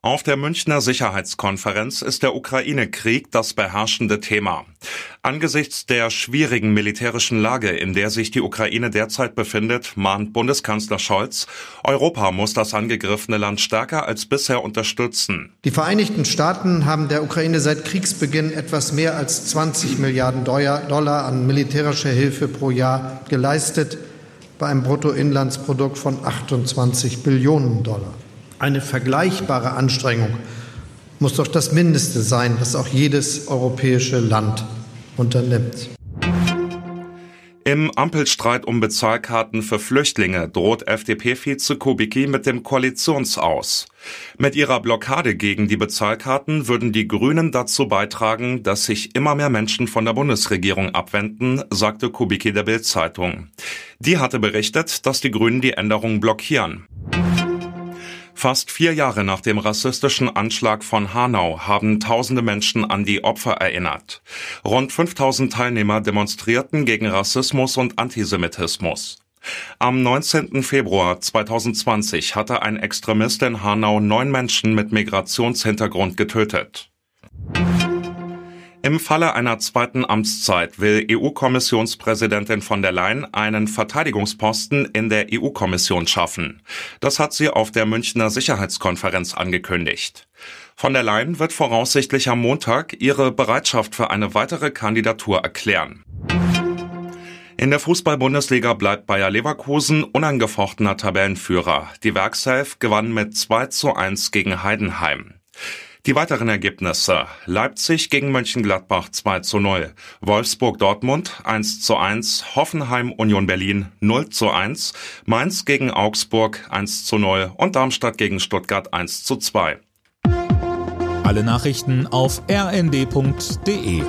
Auf der Münchner Sicherheitskonferenz ist der Ukraine-Krieg das beherrschende Thema. Angesichts der schwierigen militärischen Lage, in der sich die Ukraine derzeit befindet, mahnt Bundeskanzler Scholz, Europa muss das angegriffene Land stärker als bisher unterstützen. Die Vereinigten Staaten haben der Ukraine seit Kriegsbeginn etwas mehr als 20 Milliarden Dollar an militärischer Hilfe pro Jahr geleistet, bei einem Bruttoinlandsprodukt von 28 Billionen Dollar. Eine vergleichbare Anstrengung muss doch das Mindeste sein, was auch jedes europäische Land unternimmt. Im Ampelstreit um Bezahlkarten für Flüchtlinge droht FDP-Vize Kubicki mit dem Koalitionsaus. Mit ihrer Blockade gegen die Bezahlkarten würden die Grünen dazu beitragen, dass sich immer mehr Menschen von der Bundesregierung abwenden, sagte Kubicki der Bild-Zeitung. Die hatte berichtet, dass die Grünen die Änderung blockieren. Fast vier Jahre nach dem rassistischen Anschlag von Hanau haben tausende Menschen an die Opfer erinnert. Rund 5000 Teilnehmer demonstrierten gegen Rassismus und Antisemitismus. Am 19. Februar 2020 hatte ein Extremist in Hanau neun Menschen mit Migrationshintergrund getötet. Im Falle einer zweiten Amtszeit will EU-Kommissionspräsidentin von der Leyen einen Verteidigungsposten in der EU-Kommission schaffen. Das hat sie auf der Münchner Sicherheitskonferenz angekündigt. Von der Leyen wird voraussichtlich am Montag ihre Bereitschaft für eine weitere Kandidatur erklären. In der Fußball-Bundesliga bleibt Bayer Leverkusen unangefochtener Tabellenführer. Die Werkself gewann mit 2 zu 1 gegen Heidenheim. Die weiteren Ergebnisse. Leipzig gegen Mönchengladbach 2 zu 0. Wolfsburg Dortmund 1 zu 1. Hoffenheim Union Berlin 0 zu 1. Mainz gegen Augsburg 1 zu 0. Und Darmstadt gegen Stuttgart 1 zu 2. Alle Nachrichten auf rnd.de